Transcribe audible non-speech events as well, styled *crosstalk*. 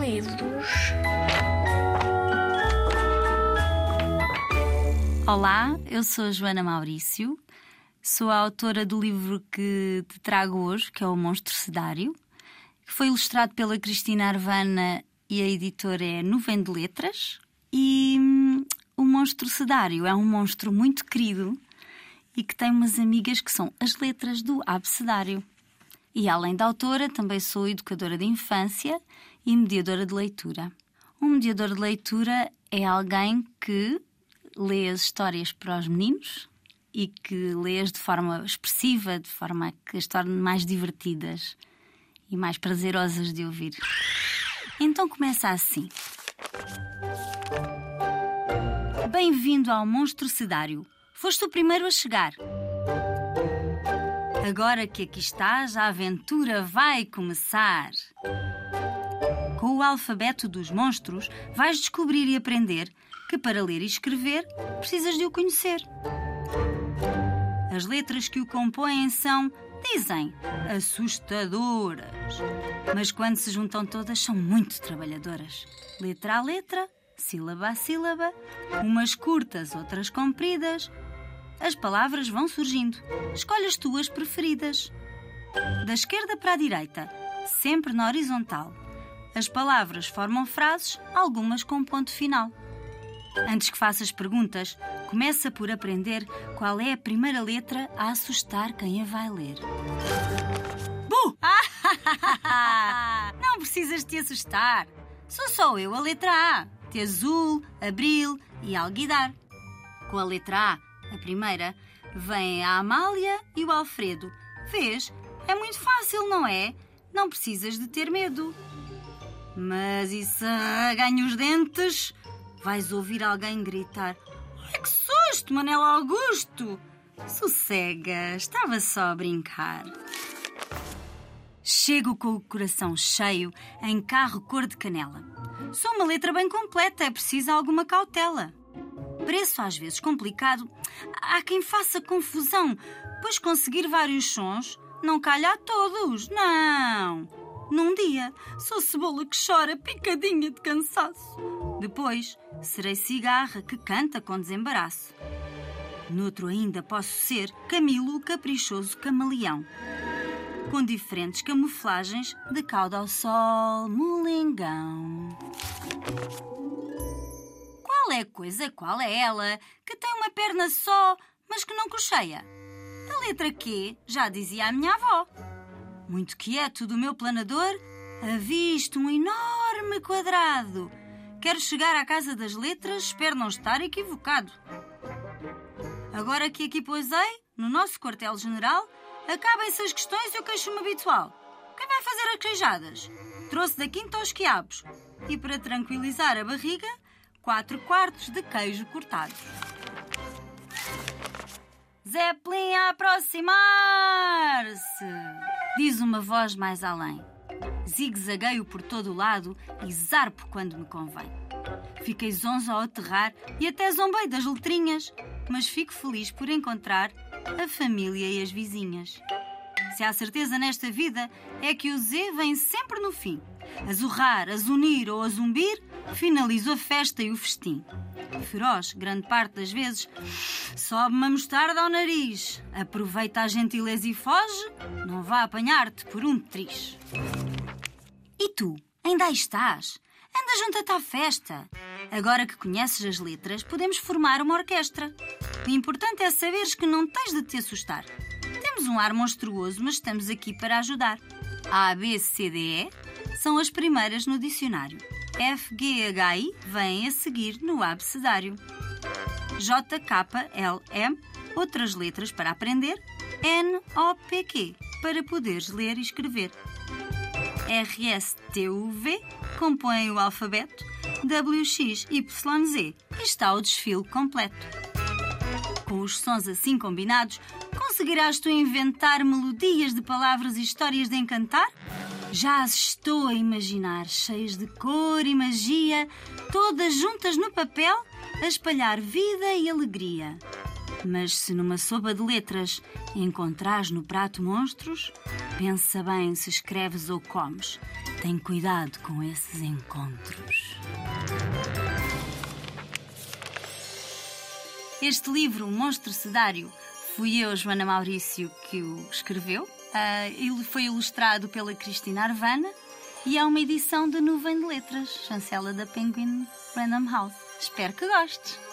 Livros. Olá, eu sou a Joana Maurício, sou a autora do livro que te trago hoje, que é O Monstro Cedário, que foi ilustrado pela Cristina Arvana e a editora é Nuvem de Letras. E hum, o Monstro Cedário é um monstro muito querido e que tem umas amigas que são as letras do abecedário. E além da autora, também sou educadora de infância e mediadora de leitura. Um mediador de leitura é alguém que lê as histórias para os meninos e que lê-as de forma expressiva, de forma que as torne mais divertidas e mais prazerosas de ouvir. Então começa assim. Bem-vindo ao Monstro Cedário. Foste o primeiro a chegar. Agora que aqui estás, a aventura vai começar. Com o alfabeto dos monstros, vais descobrir e aprender que para ler e escrever precisas de o conhecer. As letras que o compõem são, dizem, assustadoras. Mas quando se juntam todas, são muito trabalhadoras. Letra a letra, sílaba a sílaba, umas curtas, outras compridas. As palavras vão surgindo. Escolhe as tuas preferidas. Da esquerda para a direita, sempre na horizontal. As palavras formam frases, algumas com ponto final. Antes que faças perguntas, começa por aprender qual é a primeira letra a assustar quem a vai ler. Bu! *laughs* Não precisas te assustar. Sou só eu a letra A. De azul, abril e alguidar. Com a letra A, a primeira, vem a Amália e o Alfredo. Vês? É muito fácil, não é? Não precisas de ter medo. Mas e se ganho os dentes? Vais ouvir alguém gritar: Ai que susto, Manela Augusto! Sossega, estava só a brincar. Chego com o coração cheio em carro cor de canela. Sou uma letra bem completa, é preciso alguma cautela. Preço às vezes complicado, há quem faça confusão, pois conseguir vários sons não calha a todos, não. Num dia, sou cebola que chora picadinha de cansaço. Depois, serei cigarra que canta com desembaraço. Noutro ainda posso ser Camilo o caprichoso camaleão. Com diferentes camuflagens de cauda ao sol, molengão. É coisa, qual é ela, que tem uma perna só, mas que não cocheia? A letra Q já dizia a minha avó. Muito quieto do meu planador, avisto um enorme quadrado. Quero chegar à casa das letras, espero não estar equivocado. Agora que aqui pousei, no nosso quartel-general, acabem-se as questões e o queixo-me habitual. Quem vai fazer as queijadas? Trouxe da quinta aos quiabos. E para tranquilizar a barriga, quatro quartos de queijo cortado. Zeppelin a aproximar-se! Diz uma voz mais além. Zigue-zagueio por todo o lado e zarpo quando me convém. Fiquei zonzo ao aterrar e até zombei das letrinhas, mas fico feliz por encontrar a família e as vizinhas. Se há certeza nesta vida é que o Z vem sempre no fim. A zurrar, a zunir ou a zumbir, finalizo a festa e o festim. Feroz, grande parte das vezes, sobe-me a mostarda ao nariz. Aproveita a gentileza e foge, não vá apanhar-te por um triz. E tu, ainda aí estás? Anda junta-te à festa. Agora que conheces as letras, podemos formar uma orquestra. O importante é saberes que não tens de te assustar. Temos um ar monstruoso, mas estamos aqui para ajudar. A, B, C, D, E são as primeiras no dicionário. F, G, H, I vêm a seguir no abecedário. J, K, L, M, outras letras para aprender. N, O, P, Q, para poderes ler e escrever. R, S, T, U, V compõem o alfabeto. W, X, Y, Z e está o desfile completo. Com os sons assim combinados, conseguirás tu inventar melodias de palavras e histórias de encantar? Já as estou a imaginar, cheias de cor e magia, todas juntas no papel, a espalhar vida e alegria. Mas se numa sopa de letras encontrares no prato monstros, pensa bem se escreves ou comes. Tem cuidado com esses encontros. Este livro, Monstro Cedário, fui eu, Joana Maurício, que o escreveu. Uh, ele foi ilustrado pela Cristina Arvana e é uma edição de Nuvem de Letras, chancela da Penguin Random House. Espero que gostes!